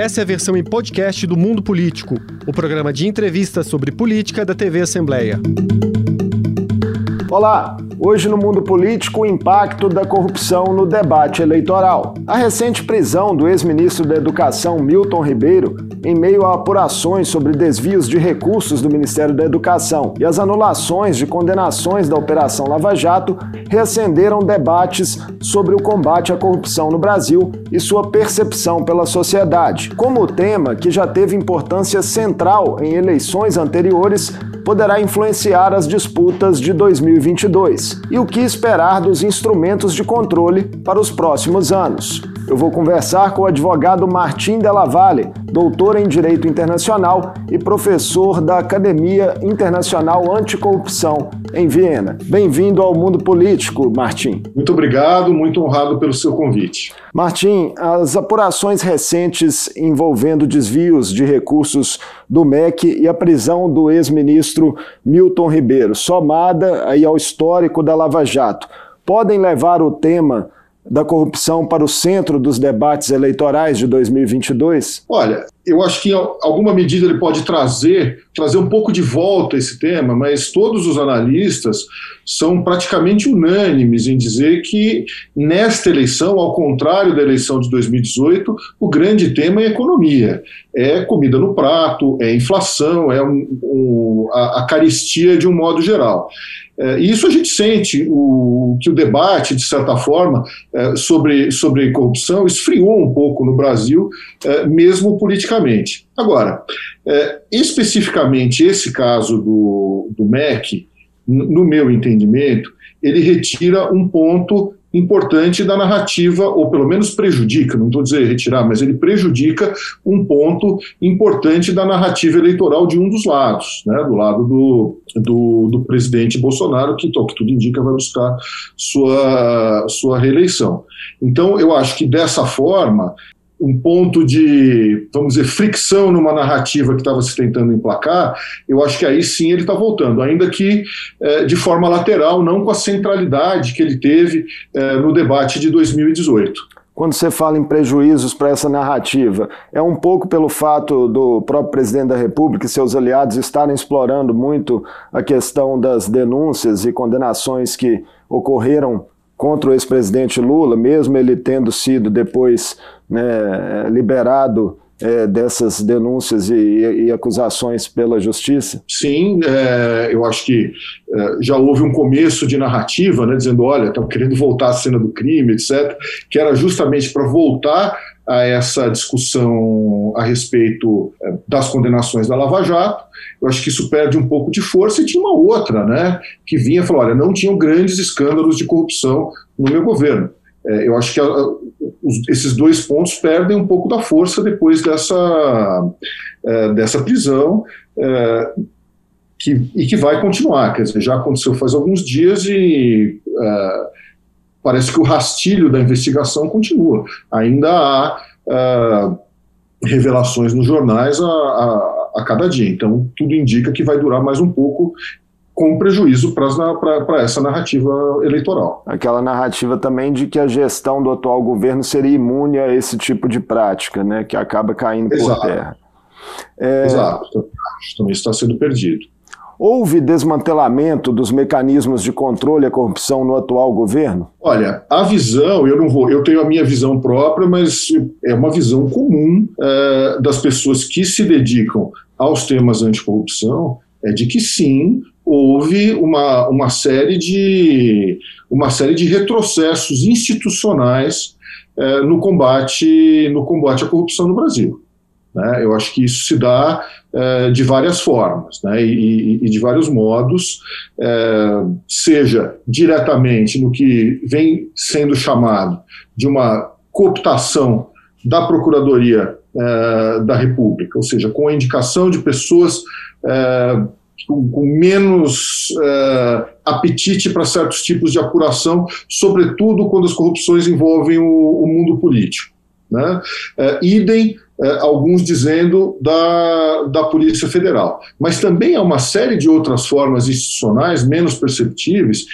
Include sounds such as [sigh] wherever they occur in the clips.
Essa é a versão em podcast do Mundo Político, o programa de entrevistas sobre política da TV Assembleia. Olá! Hoje no mundo político, o impacto da corrupção no debate eleitoral. A recente prisão do ex-ministro da Educação Milton Ribeiro, em meio a apurações sobre desvios de recursos do Ministério da Educação e as anulações de condenações da Operação Lava Jato, reacenderam debates sobre o combate à corrupção no Brasil e sua percepção pela sociedade. Como o tema, que já teve importância central em eleições anteriores, poderá influenciar as disputas de 2022 e o que esperar dos instrumentos de controle para os próximos anos. Eu vou conversar com o advogado Martim Della Valle, doutor em Direito Internacional e professor da Academia Internacional Anticorrupção em Viena. Bem-vindo ao mundo político, Martim. Muito obrigado, muito honrado pelo seu convite. Martim, as apurações recentes envolvendo desvios de recursos do MEC e a prisão do ex-ministro Milton Ribeiro, somada aí ao histórico da Lava Jato, podem levar o tema da corrupção para o centro dos debates eleitorais de 2022? Olha, eu acho que em alguma medida ele pode trazer, trazer um pouco de volta esse tema, mas todos os analistas são praticamente unânimes em dizer que nesta eleição, ao contrário da eleição de 2018, o grande tema é economia. É comida no prato, é inflação, é um, um, a, a caristia de um modo geral. É, e isso a gente sente o, que o debate, de certa forma, é, sobre, sobre corrupção esfriou um pouco no Brasil, é, mesmo politicamente. Agora, especificamente esse caso do, do MEC, no meu entendimento, ele retira um ponto importante da narrativa, ou pelo menos prejudica, não estou dizendo retirar, mas ele prejudica um ponto importante da narrativa eleitoral de um dos lados, né, do lado do, do, do presidente Bolsonaro, que, que tudo indica vai buscar sua, sua reeleição. Então, eu acho que dessa forma, um ponto de, vamos dizer, fricção numa narrativa que estava se tentando emplacar, eu acho que aí sim ele está voltando, ainda que é, de forma lateral, não com a centralidade que ele teve é, no debate de 2018. Quando você fala em prejuízos para essa narrativa, é um pouco pelo fato do próprio presidente da República e seus aliados estarem explorando muito a questão das denúncias e condenações que ocorreram contra o ex-presidente Lula, mesmo ele tendo sido depois né, liberado é, dessas denúncias e, e, acusações pela justiça? Sim, é, eu acho que é, já houve um começo de narrativa, né, dizendo, olha, estão querendo voltar à cena do crime, etc., que era justamente para voltar a essa discussão a respeito é, das condenações da Lava Jato. Eu acho que isso perde um pouco de força e tinha uma outra, né, que vinha falou, olha, não tinham grandes escândalos de corrupção no meu governo. É, eu acho que a, os, esses dois pontos perdem um pouco da força depois dessa, é, dessa prisão. É, que, e que vai continuar, quer dizer, já aconteceu faz alguns dias e é, parece que o rastilho da investigação continua. Ainda há uh, revelações nos jornais a, a, a, cada dia. Então, tudo indica que vai durar mais um pouco com prejuízo para essa narrativa eleitoral. Aquela narrativa também de que a gestão do atual governo seria imune a esse tipo de prática, né, que acaba caindo Exato. por terra. É... Exato, também está sendo perdido. Houve desmantelamento dos mecanismos de controle à corrupção no atual governo? Olha, a visão, eu não vou, eu tenho a minha visão própria, mas é uma visão comum é, das pessoas que se dedicam aos temas anticorrupção, é de que sim, houve uma, uma série de uma série de retrocessos institucionais é, no combate no combate à corrupção no Brasil. Né? Eu acho que isso se dá é, de várias formas né? e, e, de vários modos, é, seja diretamente no que vem sendo chamado de uma cooptação da Procuradoria da República, ou seja, com a indicação de pessoas com, com, menos é, apetite para certos tipos de apuração, sobretudo quando as corrupções envolvem o, o mundo político. Né? idem é, alguns dizendo da, da Polícia Federal. Mas também há uma série de outras formas institucionais menos perceptíveis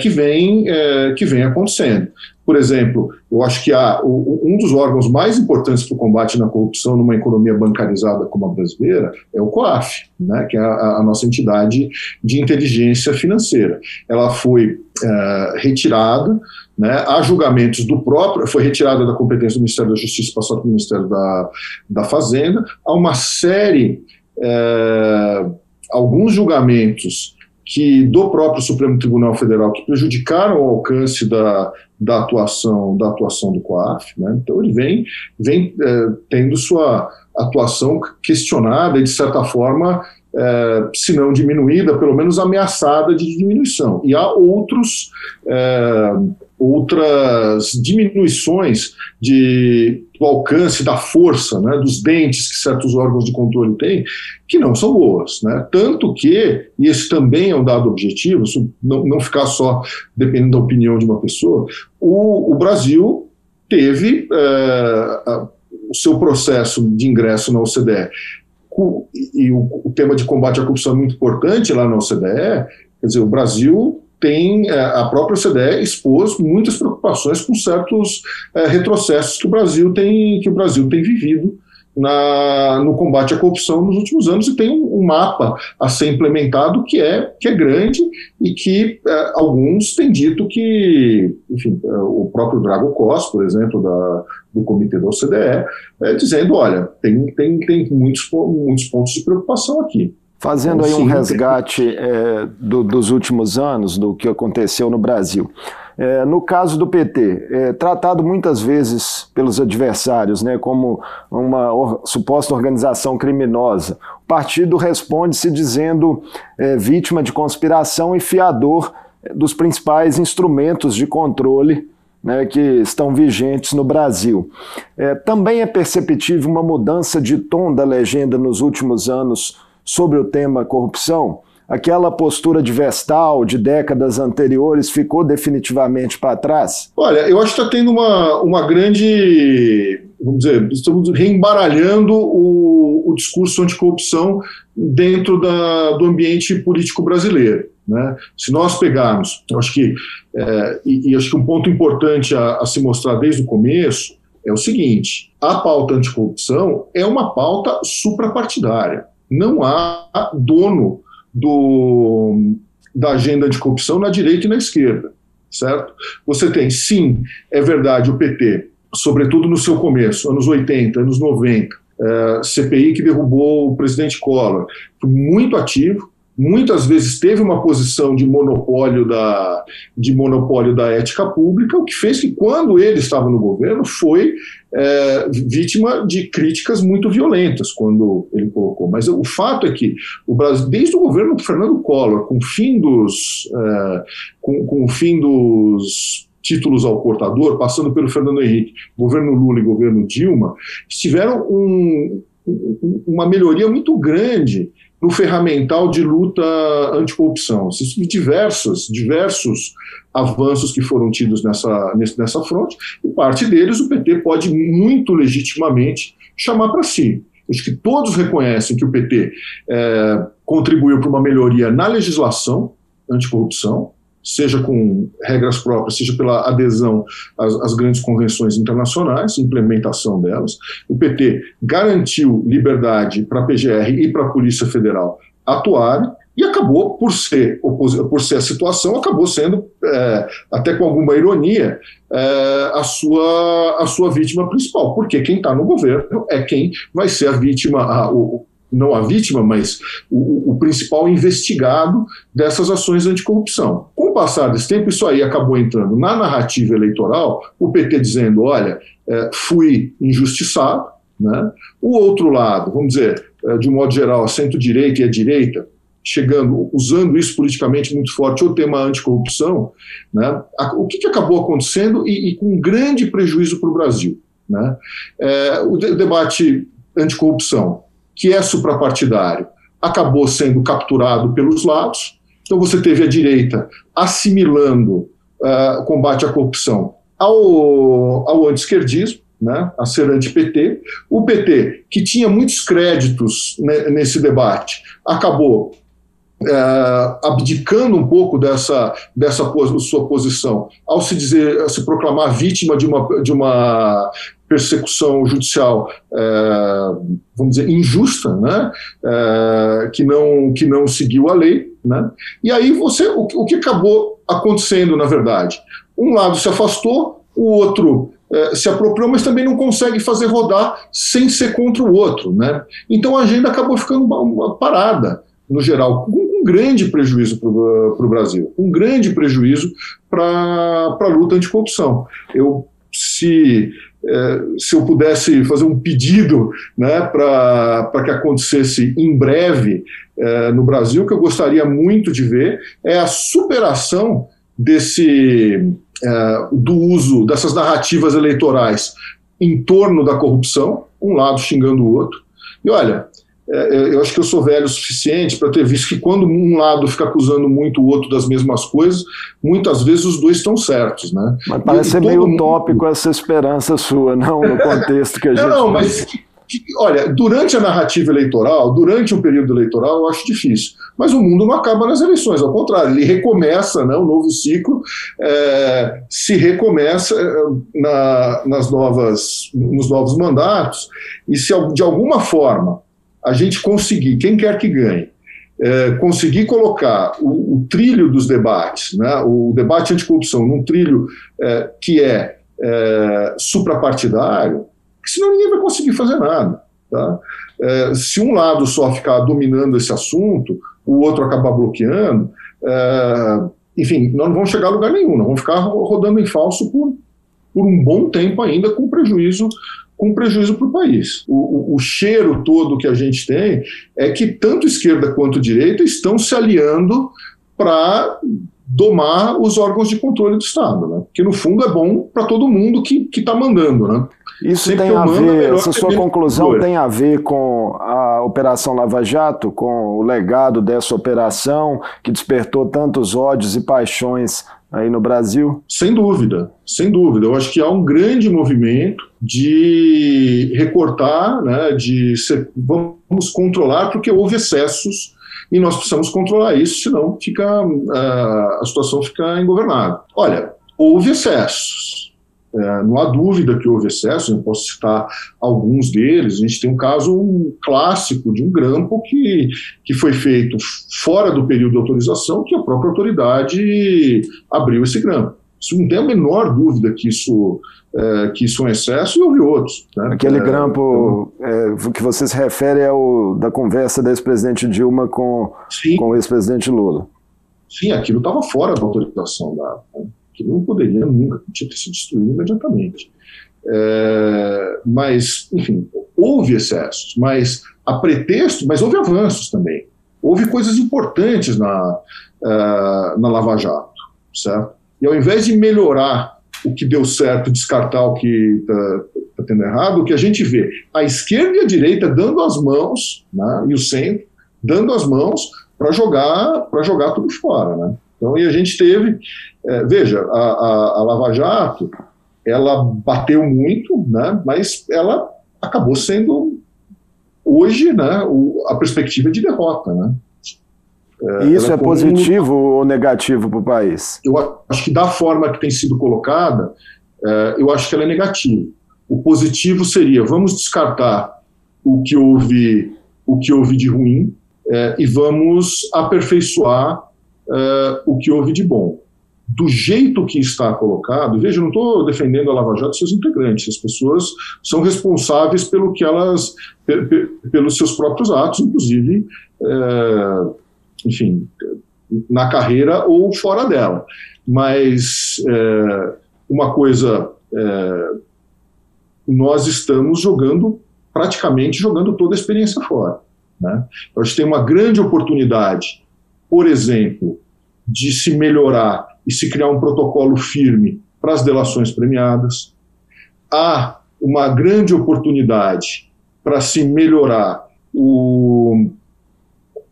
que vêm é, que vem acontecendo. Por exemplo, eu acho que há, um dos órgãos mais importantes para o combate na corrupção numa economia bancarizada como a brasileira é o COAF, né, que é a, a nossa entidade de inteligência financeira. Ela foi é, retirada, né, há julgamentos do próprio, foi retirada da competência do Ministério da Justiça, passada para o Ministério da, da Fazenda, há uma série, é, alguns julgamentos que do próprio Supremo Tribunal Federal que prejudicaram o alcance da, da atuação da atuação do COAF, né? então ele vem vem é, tendo sua atuação questionada e de certa forma é, se não diminuída, pelo menos ameaçada de diminuição. E há outros, é, outras diminuições de, do alcance, da força, né, dos dentes que certos órgãos de controle têm, que não são boas. Né? Tanto que, e esse também é um dado objetivo, não, não ficar só dependendo da opinião de uma pessoa, o, o Brasil teve é, o seu processo de ingresso na OCDE e o, o, tema de combate à corrupção é muito importante lá na OCDE, quer dizer, o Brasil tem, é, a própria OCDE expôs muitas preocupações com certos é, retrocessos que o Brasil tem, que o Brasil tem vivido na, no combate à corrupção nos últimos anos e tem um, mapa a ser implementado que é, que é grande e que é, alguns têm dito que, enfim, o próprio Drago Cos, por exemplo, da, do comitê da OCDE, é, dizendo, olha, tem, tem, tem muitos, muitos pontos de preocupação aqui. Fazendo aí um resgate é, do, dos últimos anos, do que aconteceu no Brasil. É, no caso do PT, é tratado muitas vezes pelos adversários né, como uma or, suposta organização criminosa, o partido responde se dizendo é, vítima de conspiração e fiador dos principais instrumentos de controle né, que estão vigentes no Brasil. É, também é perceptível uma mudança de tom da legenda nos últimos anos sobre o tema corrupção aquela postura de Vestal de décadas anteriores ficou definitivamente para trás? Olha, eu acho que está tendo uma, uma grande. Vamos dizer, estamos reembaralhando o, o discurso anticorrupção dentro da, do ambiente político brasileiro. Né? Se nós pegarmos, acho que, é, e, e, acho que um ponto importante a, a se mostrar desde o começo é o seguinte: a pauta anticorrupção é uma pauta suprapartidária. Não há dono do, da agenda de corrupção na direita e na esquerda, certo? Você tem, sim, é verdade, o PT, sobretudo no seu começo, anos 80, anos 90, é, CPI que derrubou o presidente Collor, muito ativo, muitas vezes teve uma posição de monopólio da, de monopólio da ética pública, o que fez que, quando ele estava no governo, foi é, vítima de críticas muito violentas quando ele colocou. Mas o fato é que o Brasil, desde o governo do Fernando Collor, com o fim dos, é, com, com o fim dos títulos ao portador, passando pelo Fernando Henrique, governo Lula e governo Dilma, tiveram um, uma melhoria muito grande no ferramental de luta anticorrupção. Existem diversos, diversos avanços que foram tidos nessa, nessa fronte, e parte deles o PT pode muito legitimamente chamar para si. Acho que todos reconhecem que o PT é, contribuiu para uma melhoria na legislação anticorrupção, seja com regras próprias, seja pela adesão às, às, grandes convenções internacionais, implementação delas. O PT garantiu liberdade para a PGR e para a Polícia Federal atuarem, e acabou, por ser, por ser a situação, acabou sendo, é, até com alguma ironia, é, a, sua, a sua vítima principal, porque quem está no governo é quem vai ser a vítima, a, o, não a vítima, mas o, o, principal investigado dessas ações anticorrupção. Com o passar desse tempo, isso aí acabou entrando na narrativa eleitoral, o PT dizendo, olha, é, fui injustiçado, né? o outro lado, vamos dizer, é, de um modo geral, a centro-direita e a direita, chegando, usando isso politicamente muito forte, o tema anticorrupção, né? o que, que acabou acontecendo e, e com grande prejuízo para o Brasil. Né? É, o, de, debate anticorrupção que é suprapartidário, acabou sendo capturado pelos lados. Então você teve a direita assimilando uh, o combate à corrupção ao, ao anti-esquerdismo, né, a ser anti-PT. O PT, que tinha muitos créditos nesse debate, acabou é, abdicando um pouco dessa, dessa sua posição ao se dizer, se proclamar vítima de uma, de uma persecução judicial, é, vamos dizer, injusta, né? É, que, não, que não seguiu a lei. Né? E aí você, o, o que acabou acontecendo, na verdade? Um lado se afastou, o outro é, se apropriou, mas também não consegue fazer rodar sem ser contra o outro. Né? Então a agenda acabou ficando parada, no geral, com um grande prejuízo para o Brasil, um grande prejuízo para a luta anticorrupção. Eu, se se eu pudesse fazer um pedido né, para que acontecesse em breve é, no Brasil, que eu gostaria muito de ver é a superação desse é, do uso dessas narrativas eleitorais em torno da corrupção, um lado xingando o outro. E olha, eu acho que eu sou velho o suficiente para ter visto que quando um lado fica acusando muito o outro das mesmas coisas, muitas vezes os dois estão certos, né? Mas parece e, ser meio mundo... utópico essa esperança sua, não no [laughs] contexto que a gente. Não, não mas olha, durante a narrativa eleitoral, durante o período eleitoral, eu acho difícil. Mas o mundo não acaba nas eleições, ao contrário, ele recomeça, né, o novo ciclo é, se recomeça é, na, nas novas, nos novos mandatos, e se de alguma forma a gente conseguir, quem quer que ganhe, é, conseguir colocar o, o, trilho dos debates, né, o debate anticorrupção, num trilho é, que é, é suprapartidário, senão ninguém vai conseguir fazer nada. Tá? É, se um lado só ficar dominando esse assunto, o outro acabar bloqueando, é, enfim, nós não vamos chegar a lugar nenhum, nós vamos ficar rodando em falso por, por um bom tempo ainda, com prejuízo com prejuízo para o país. O, o, cheiro todo que a gente tem é que tanto esquerda quanto direita estão se aliando para domar os órgãos de controle do Estado, né? que no fundo é bom para todo mundo que está mandando. Né? Isso Sempre tem a ver, essa sua conclusão tem a ver com a Operação Lava Jato, com o legado dessa operação que despertou tantos ódios e paixões aí no Brasil? Sem dúvida, sem dúvida. Eu acho que há um grande movimento de recortar, né, de ser, vamos controlar porque houve excessos e nós precisamos controlar isso, senão fica, a situação fica ingovernável. Olha, houve excessos. É, não há dúvida que houve excesso, eu posso citar alguns deles. A gente tem um caso clássico de um grampo que, que foi feito fora do período de autorização, que a própria autoridade abriu esse grampo. Isso não tem a menor dúvida que isso, é, que isso é um excesso e houve outros. Né? Aquele é, grampo então... que você se refere é o da conversa da ex-presidente Dilma com, com o ex-presidente Lula. Sim, aquilo estava fora da autorização da. Né? Que não poderia nunca, que ser destruído imediatamente. É, mas, enfim, houve excessos, mas a pretexto, mas houve avanços também. Houve coisas importantes na, uh, na Lava Jato, certo? E ao invés de melhorar o que deu certo, descartar o que está tá tendo errado, o que a gente vê, a esquerda e a direita dando as mãos, né, e o centro, dando as mãos para jogar, jogar tudo fora, né? Então, e a gente teve, é, veja, a, a, a, Lava Jato, ela bateu muito, né, mas ela acabou sendo, hoje, né, o, a perspectiva de derrota. Né. É, isso é positivo ou negativo para o país? Eu acho que da forma que tem sido colocada, é, eu acho que ela é negativa. O positivo seria, vamos descartar o que houve, o que houve de ruim é, e vamos aperfeiçoar uh, o que houve de bom. Do jeito que está colocado, veja, eu não estou defendendo a Lava Jato e seus integrantes, as pessoas são responsáveis pelo que elas, pelos seus próprios atos, inclusive, uh, enfim, na carreira ou fora dela. Mas uh, uma coisa, nós estamos jogando, praticamente jogando toda a experiência fora. Né? Eu acho que tem uma grande oportunidade por exemplo, de se melhorar e se criar um protocolo firme para as delações premiadas. Há uma grande oportunidade para se melhorar o,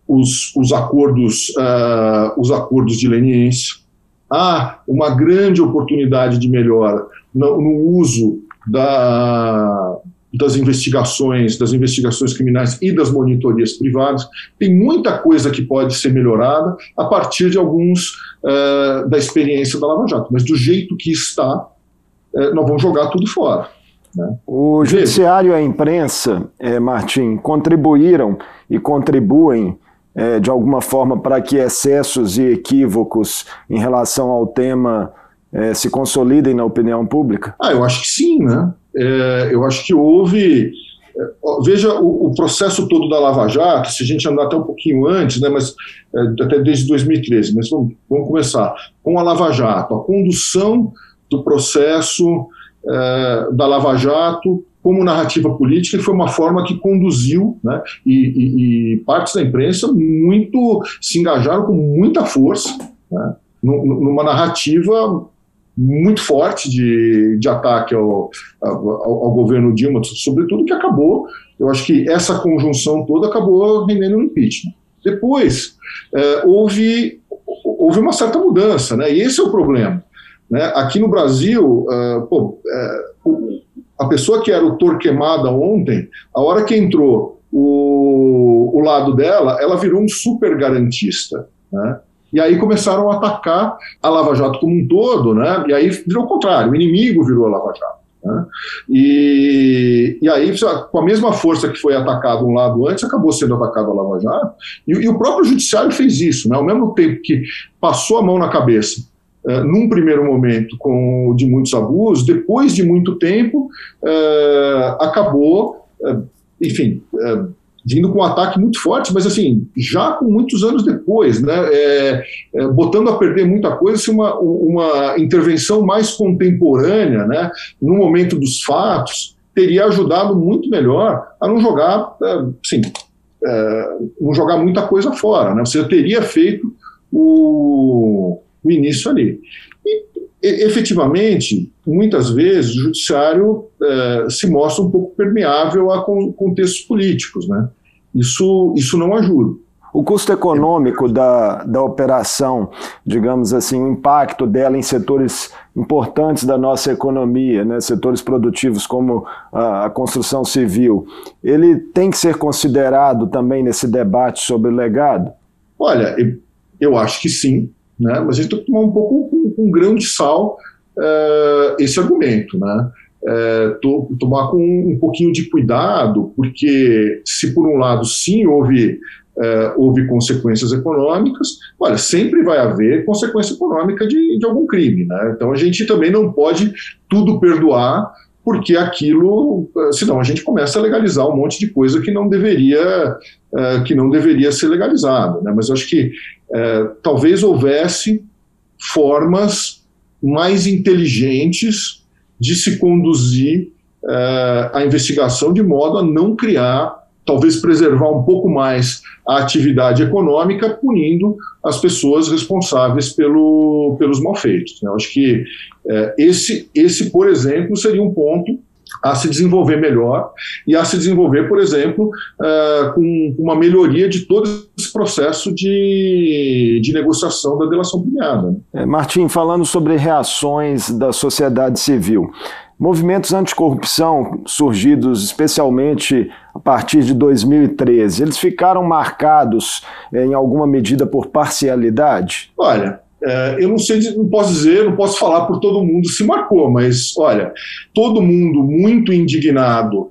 os, os, acordos, uh, os acordos de leniência. Há uma grande oportunidade de melhora no, no uso da, das investigações, das investigações criminais e das monitorias privadas. Tem muita coisa que pode ser melhorada a partir de alguns uh, da experiência da Lava Jato, mas do jeito que está, uh, nós vamos jogar tudo fora. Né? O judiciário e a imprensa, é, Martim, contribuíram e contribuem é, de alguma forma para que excessos e equívocos em relação ao tema é, se consolidem na opinião pública? Ah, eu acho que sim, né? É, eu acho que houve. É, veja o, o, processo todo da Lava Jato, se a gente andar até um pouquinho antes, né, mas é, até desde 2013, mas vamos, vamos, começar com a Lava Jato, a condução do processo é, da Lava Jato como narrativa política foi uma forma que conduziu, né, e, e, e partes da imprensa muito se engajaram com muita força, né, numa narrativa muito forte de, de ataque ao, ao, ao, governo Dilma, sobretudo que acabou, eu acho que essa conjunção toda acabou rendendo um impeachment. Depois, é, houve, houve uma certa mudança, né, e esse é o problema. Né? Aqui no Brasil, uh, pô, uh, a pessoa que era o Torquemada ontem, a hora que entrou o, o lado dela, ela virou um super garantista. Né? E aí começaram a atacar a Lava Jato como um todo, né? E aí virou o contrário, o inimigo virou a Lava Jato. Né? E, e aí, com a mesma força que foi atacado um lado antes, acabou sendo atacado a Lava Jato. E, e o próprio Judiciário fez isso, né? Ao mesmo tempo que passou a mão na cabeça Uh, num primeiro momento com de muitos abusos, depois de muito tempo uh, acabou, uh, enfim, vindo com um ataque muito forte, mas assim, já com muitos anos depois, né, é, é, botando a perder muita coisa, se uma, uma intervenção mais contemporânea, né, no momento dos fatos, teria ajudado muito melhor a não jogar, é, sim, é, não jogar muita coisa fora, né, você teria feito o, o início ali. E, efetivamente, muitas vezes o judiciário é, se mostra um pouco permeável a contextos políticos, né? Isso, isso não ajuda. O custo econômico da, da operação, digamos assim, o impacto dela em setores importantes da nossa economia, né, setores produtivos como a, a, construção civil, ele tem que ser considerado também nesse debate sobre legado? Olha, eu acho que sim, né, mas a gente tem que tomar um pouco com, com um grão de sal uh, esse argumento. Né? É, to, tomar com um pouquinho de cuidado, porque se por um lado sim houve é, houve consequências econômicas, olha, sempre vai haver consequência econômica de, de algum crime, né? Então a gente também não pode tudo perdoar porque aquilo, é, senão a gente começa a legalizar um monte de coisa que não deveria, é, que não deveria ser legalizada. Né? Mas eu acho que é, talvez houvesse formas mais inteligentes de se conduzir uh, a investigação de modo a não criar, talvez preservar um pouco mais a atividade econômica, punindo as pessoas responsáveis pelo, pelos malfeitos. Né? Eu acho que uh, esse, esse, por exemplo, seria um ponto a se desenvolver melhor e a se desenvolver, por exemplo, uh, com uma melhoria de todo esse processo de, de negociação da delação premiada. Né? É, Martim, falando sobre reações da sociedade civil, movimentos anticorrupção surgidos especialmente a partir de 2013, eles ficaram marcados é, em alguma medida por parcialidade? Olha, eu não sei, não posso dizer, não posso falar por todo mundo se marcou, mas olha, todo mundo muito indignado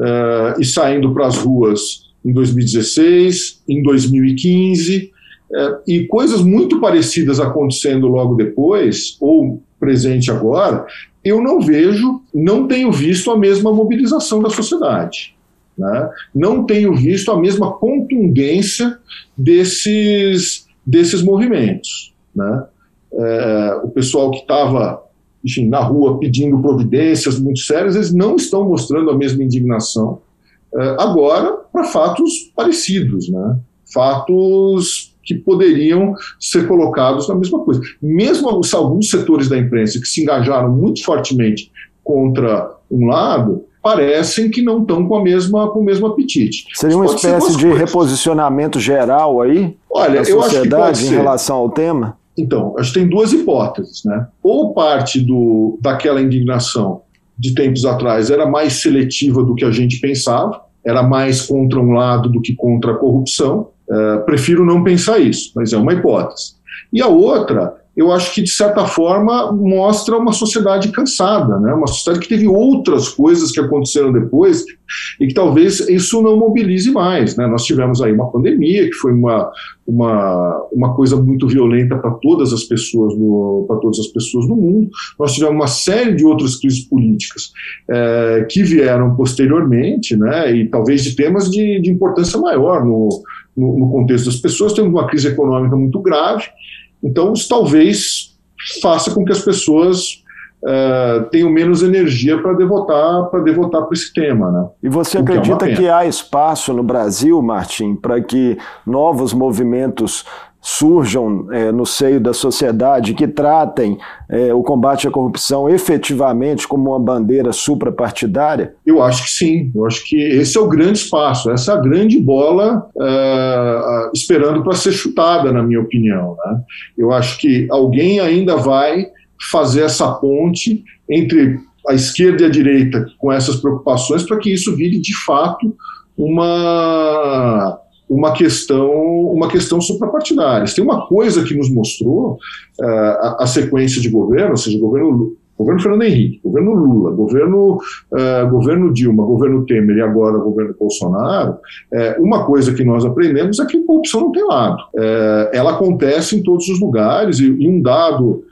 é, e saindo para as ruas em 2016, em 2015, é, e coisas muito parecidas acontecendo logo depois, ou presente agora, eu não vejo, não tenho visto a mesma mobilização da sociedade. Né? Não tenho visto a mesma contundência desses, desses movimentos. Né? É, o pessoal que estava na rua pedindo providências muito sérias, eles não estão mostrando a mesma indignação é, agora para fatos parecidos, né? fatos que poderiam ser colocados na mesma coisa. Mesmo alguns setores da imprensa que se engajaram muito fortemente contra um lado, parecem que não estão com, a mesma, com o mesmo apetite. Seria uma espécie de coisas. reposicionamento geral aí? Olha, eu acho que pode em relação ao tema? Então, acho que tem duas hipóteses, né? Ou parte do, daquela indignação de tempos atrás era mais seletiva do que a gente pensava, era mais contra um lado do que contra a corrupção. Uh, prefiro não pensar isso, mas é uma hipótese. E a outra eu acho que, de certa forma, mostra uma sociedade cansada, né? uma sociedade que teve outras coisas que aconteceram depois e que talvez isso não mobilize mais. Né? Nós tivemos aí uma pandemia, que foi uma, uma, uma coisa muito violenta para todas as pessoas no, para todas as pessoas no mundo. Nós tivemos uma série de outras crises políticas é, que vieram posteriormente, né? e talvez de temas de, de importância maior no, no, no contexto das pessoas. Temos uma crise econômica muito grave, então, isso talvez faça com que as pessoas uh, tenham menos energia para devotar para devotar para esse tema, né? E você acredita que, é que há espaço no Brasil, Martim, para que novos movimentos surjam é, no seio da sociedade que tratem é, o combate à corrupção efetivamente como uma bandeira suprapartidária? Eu acho que sim. Eu acho que esse é o grande espaço, essa é grande bola uh, esperando para ser chutada, na minha opinião. Né? Eu acho que alguém ainda vai fazer essa ponte entre a esquerda e a direita com essas preocupações para que isso vire de fato uma uma questão uma questão suprapartidária. Tem uma coisa que nos mostrou uh, a, a, sequência de governo, ou seja, governo governo Fernando Henrique, governo Lula, governo uh, governo Dilma, governo Temer e agora governo Bolsonaro. Uh, uma coisa que nós aprendemos é que a corrupção não tem lado. ela acontece em todos os lugares e, e um dado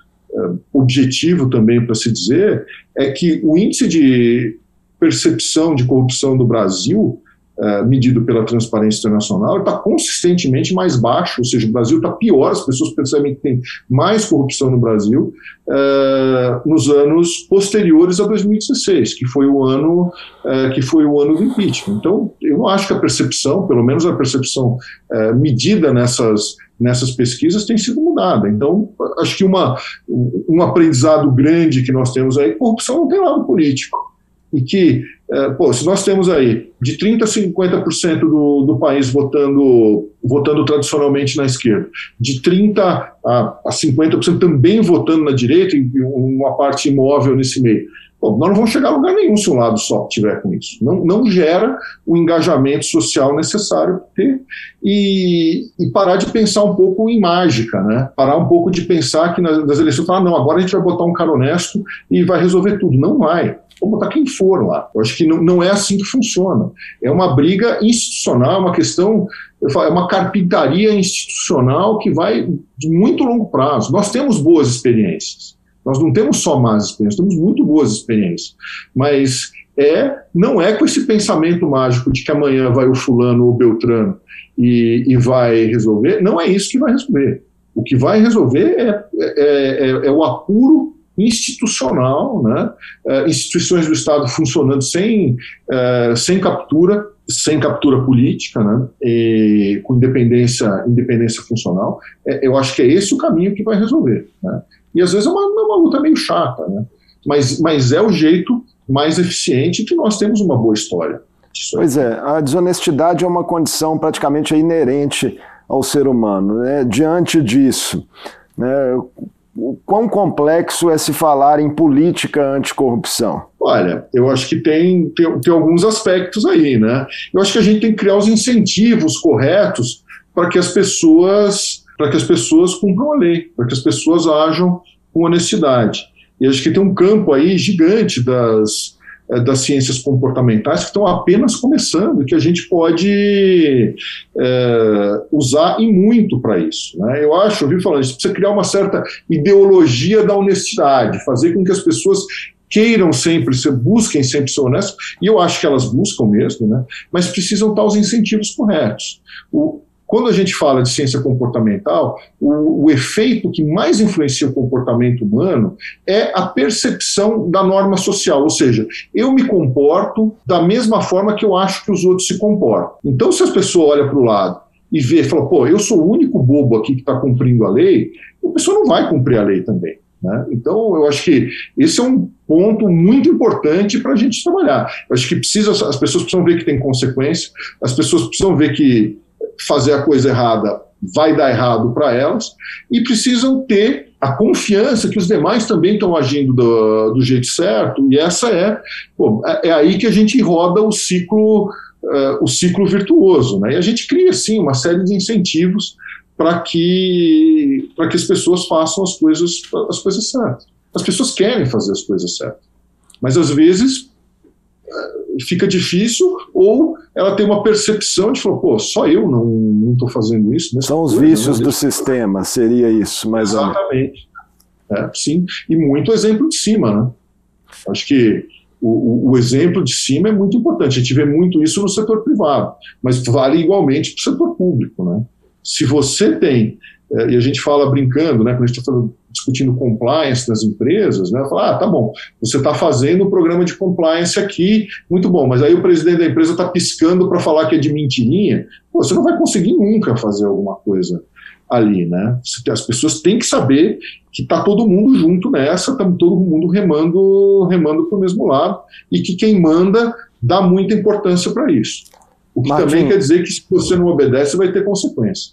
objetivo também para se dizer é que o índice de percepção de corrupção do Brasil é, medido pela Transparência Internacional, está consistentemente mais baixo, ou seja, o Brasil está pior, as pessoas percebem que tem mais corrupção no Brasil é, nos anos posteriores a 2016, que foi o ano é, que foi o ano do impeachment. Então, eu não acho que a percepção, pelo menos a percepção medida nessas nessas pesquisas tem sido mudada. Então, acho que uma, um aprendizado grande que nós temos aí, corrupção não tem lado político e que, é, pô, se nós temos aí de 30% a 50% do, do país votando, votando tradicionalmente na esquerda, de 30% a, a 50% também votando na direita, e uma parte imóvel nesse meio, Bom, nós não vamos chegar a lugar nenhum se um lado só tiver com isso. Não, não gera o engajamento social necessário ter e, e, parar de pensar um pouco em mágica, né? Parar um pouco de pensar que nas, nas eleições, falar, não, agora a gente vai botar um cara honesto e vai resolver tudo. Não vai. Vou botar quem for lá. Eu acho que não, não é assim que funciona. É uma briga institucional, uma questão, é uma carpintaria institucional que vai de muito longo prazo. Nós temos boas experiências. Nós não temos só más experiências, temos muito boas experiências. Mas é, não é com esse pensamento mágico de que amanhã vai o fulano ou o Beltrano e, e vai resolver. Não é isso que vai resolver. O que vai resolver é, é, é, é o apuro institucional, né? É, instituições do Estado funcionando sem, é, sem captura, sem captura política, né? E, com independência, independência funcional. É, eu acho que é esse o caminho que vai resolver. Né? E às vezes é uma, uma luta meio chata, né? mas, mas é o jeito mais eficiente que nós temos uma boa história. Pois é, a desonestidade é uma condição praticamente inerente ao ser humano. Né? Diante disso, né, o quão complexo é se falar em política anticorrupção? Olha, eu acho que tem, tem, tem alguns aspectos aí, né? Eu acho que a gente tem que criar os incentivos corretos para que as pessoas para que as pessoas cumpram a lei, para que as pessoas ajam com honestidade. E acho que tem um campo aí gigante das, das ciências comportamentais que estão apenas começando, que a gente pode é, usar e muito para isso. Né? Eu acho, eu vi falando, gente precisa criar uma certa ideologia da honestidade, fazer com que as pessoas queiram sempre ser, busquem sempre ser honestos, e eu acho que elas buscam mesmo, né? mas precisam estar os incentivos corretos. O, quando a gente fala de ciência comportamental, o, o, efeito que mais influencia o comportamento humano é a percepção da norma social, ou seja, eu me comporto da mesma forma que eu acho que os outros se comportam. Então, se as pessoas olham para o lado e vê, fala, pô, eu sou o único bobo aqui que está cumprindo a lei, a pessoa não vai cumprir a lei também. Né? Então, eu acho que esse é um ponto muito importante para a gente trabalhar. Eu acho que precisa, as pessoas precisam ver que tem consequência, as pessoas precisam ver que fazer a coisa errada vai dar errado para elas e precisam ter a confiança que os demais também estão agindo do, do jeito certo, e essa é, pô, é, é aí que a gente roda o ciclo, uh, o ciclo virtuoso. Né? E a gente cria, sim, uma série de incentivos para que, que as pessoas façam as coisas, as coisas certas. As pessoas querem fazer as coisas certas, mas às vezes fica difícil, ou ela tem uma percepção de falar, pô, só eu não estou fazendo isso. São os coisa, vícios né? do sistema, seria isso, mais Exatamente. É, sim, e muito exemplo de cima, né? Acho que o, o, o, exemplo de cima é muito importante. A gente vê muito isso no setor privado, mas vale igualmente para o setor público, né? Se você tem, é, e a gente fala brincando, né, quando a gente está falando discutindo compliance das empresas, né? Falar, ah, tá bom, você está fazendo um programa de compliance aqui, muito bom, mas aí o presidente da empresa está piscando para falar que é de mentirinha, Pô, você não vai conseguir nunca fazer alguma coisa ali, né? As pessoas têm que saber que está todo mundo junto nessa, está todo mundo remando, remando para o mesmo lado e que quem manda dá muita importância para isso. O que também quer dizer que se você não obedece vai ter consequência.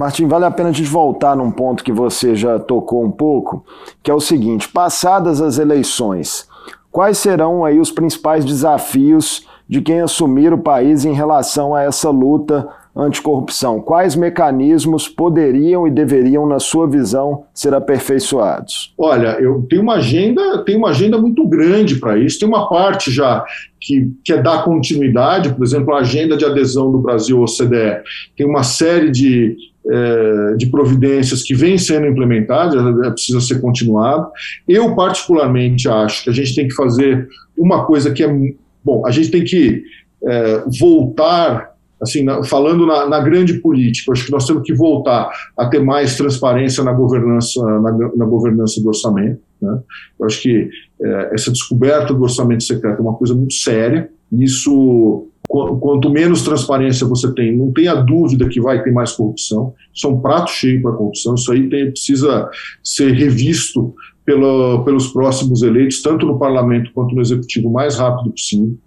Martim, vale a pena a gente voltar num ponto que você já tocou um pouco, que é o seguinte: passadas as eleições, quais serão aí os principais desafios de quem assumir o país em relação a essa luta anticorrupção? Quais mecanismos poderiam e deveriam, na sua visão, ser aperfeiçoados? Olha, eu tenho uma agenda, tenho uma agenda muito grande para isso. Tem uma parte já que, que é dar continuidade, por exemplo, a agenda de adesão do Brasil ao OCDE. Tem uma série de, é, de providências que vêm sendo implementadas, precisa ser continuado. Eu, particularmente, acho que a gente tem que fazer uma coisa que é. Bom, a gente tem que é, voltar, assim, na, falando na, na, grande política, acho que nós temos que voltar a ter mais transparência na governança, na, na governança do orçamento. Né? Eu acho que é, essa descoberta do orçamento secreto é uma coisa muito séria. Isso quanto menos transparência você tem, não tenha dúvida que vai ter mais corrupção. Isso é um prato cheio para corrupção. Isso aí tem, precisa ser revisto pelo, pelos próximos eleitos, tanto no parlamento quanto no executivo, o mais rápido possível.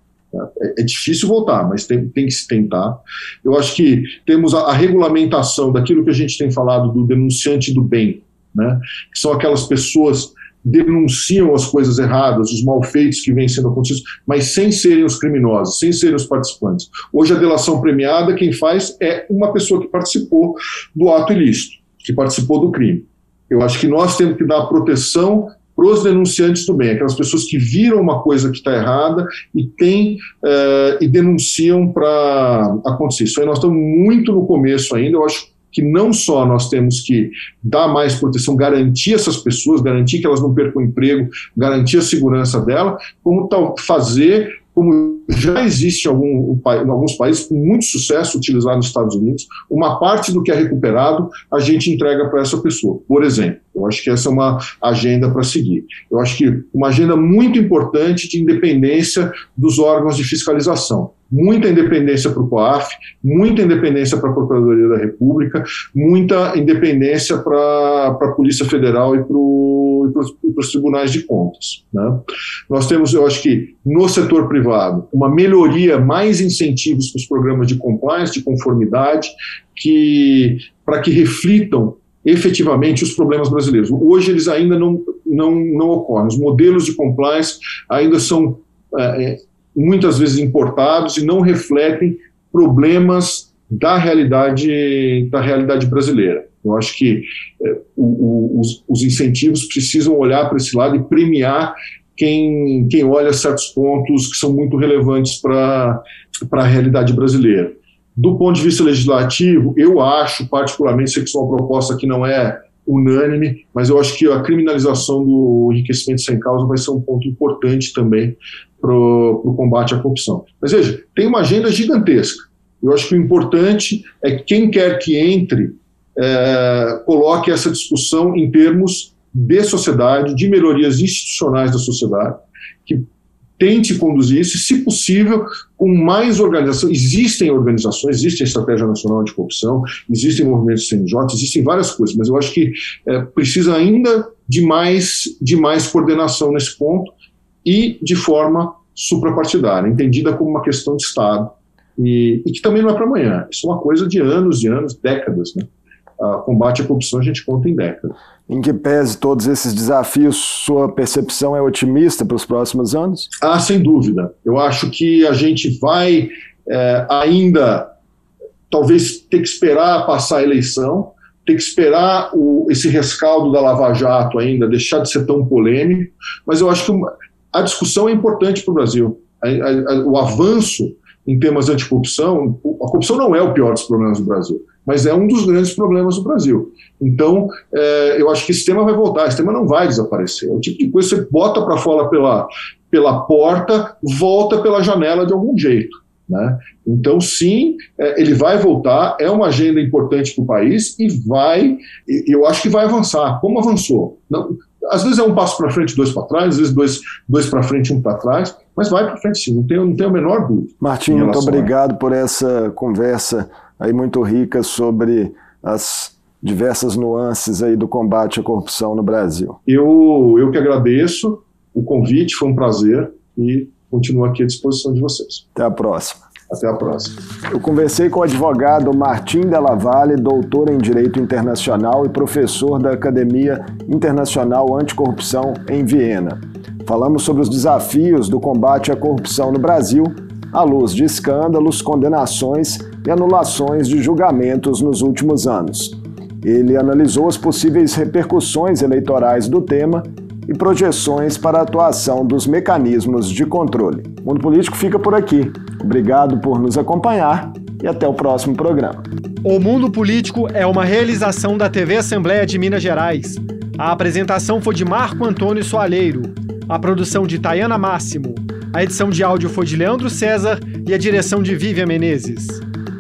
É, é, difícil voltar, mas tem, tem, que se tentar. Eu acho que temos a, a, regulamentação daquilo que a gente tem falado do denunciante do bem, né? que são aquelas pessoas denunciam as coisas erradas, os malfeitos que vêm sendo acontecidos, mas sem serem os criminosos, sem serem os participantes. Hoje a delação premiada, quem faz é uma pessoa que participou do ato ilícito, que participou do crime. Eu acho que nós temos que dar proteção para os denunciantes do bem, aquelas pessoas que viram uma coisa que está errada e tem uh, e denunciam para acontecer. Isso aí nós estamos muito no começo ainda. Eu acho que não só nós temos que dar mais proteção, garantir essas pessoas, garantir que elas não percam o emprego, garantir a segurança dela, como tal, fazer como já existe algum, em, alguns países com muito sucesso utilizado nos Estados Unidos, uma parte do que é recuperado a gente entrega para essa pessoa. Por exemplo, eu acho que essa é uma agenda para seguir. Eu acho que uma agenda muito importante de independência dos órgãos de fiscalização muita independência para o COAF, muita independência para a Procuradoria da República, muita independência para a Polícia Federal e para os tribunais de contas. Né? Nós temos, eu acho que, no setor privado, uma melhoria, mais incentivos para os programas de compliance, de conformidade, que para que reflitam efetivamente os problemas brasileiros. Hoje eles ainda não, não, não ocorrem. Os modelos de compliance ainda são é, muitas vezes importados e não refletem problemas da realidade da realidade brasileira. Eu acho que é, o, o, os, os, incentivos precisam olhar para esse lado e premiar quem, quem olha certos pontos que são muito relevantes para a realidade brasileira. Do ponto de vista legislativo, eu acho, particularmente, sei que isso é uma proposta que não é unânime, mas eu acho que a criminalização do enriquecimento sem causa vai ser um ponto importante também para o combate à corrupção. Mas veja, tem uma agenda gigantesca. Eu acho que o importante é que quem quer que entre é, coloque essa discussão em termos de sociedade, de melhorias institucionais da sociedade, que tente conduzir isso, se possível, com mais organização. Existem organizações, existe a Estratégia Nacional de Corrupção, existem movimentos CNJ, existem várias coisas, mas eu acho que é, precisa ainda de mais, de mais coordenação nesse ponto, e de forma suprapartidária, entendida como uma questão de Estado, e, e que também não é para amanhã. Isso é uma coisa de anos e anos, décadas. Né? a combate à corrupção a gente conta em décadas. Em que pese todos esses desafios, sua percepção é otimista para os próximos anos? Ah, sem dúvida. Eu acho que a gente vai é, ainda, talvez, ter que esperar passar a eleição, ter que esperar o, esse rescaldo da Lava Jato ainda deixar de ser tão polêmico, mas eu acho que uma, a discussão é importante para o Brasil. A, a, o avanço em temas de anticorrupção, a corrupção não é o pior dos problemas do Brasil mas é um dos grandes problemas do Brasil. Então, é, eu acho que esse tema vai voltar, esse tema não vai desaparecer. É o tipo de coisa que você bota para fora pela, pela porta, volta pela janela de algum jeito. Né? Então, sim, é, ele vai voltar, é uma agenda importante para o país e vai, eu acho que vai avançar, como avançou. Não, às vezes é um passo para frente, dois para trás, às vezes dois, dois para frente, um para trás, mas vai para frente sim, não tenho, não tenho a menor dúvida. Martim, muito obrigado por essa conversa aí muito rica sobre as diversas nuances aí do combate à corrupção no Brasil. Eu, eu que agradeço o convite, foi um prazer e continuo aqui à disposição de vocês. Até a próxima. Até a próxima. Eu conversei com o advogado Martim Della Valle, doutor em Direito Internacional e professor da Academia Internacional Anticorrupção em Viena. Falamos sobre os desafios do combate à corrupção no Brasil, à luz de escândalos, condenações e anulações de julgamentos nos últimos anos. Ele analisou as possíveis repercussões eleitorais do tema e projeções para a atuação dos mecanismos de controle. O Mundo Político fica por aqui. Obrigado por nos acompanhar e até o próximo programa. O Mundo Político é uma realização da TV Assembleia de Minas Gerais. A apresentação foi de Marco Antônio Soalheiro, a produção de Tayana Máximo, a edição de áudio foi de Leandro César e a direção de Vivian Menezes.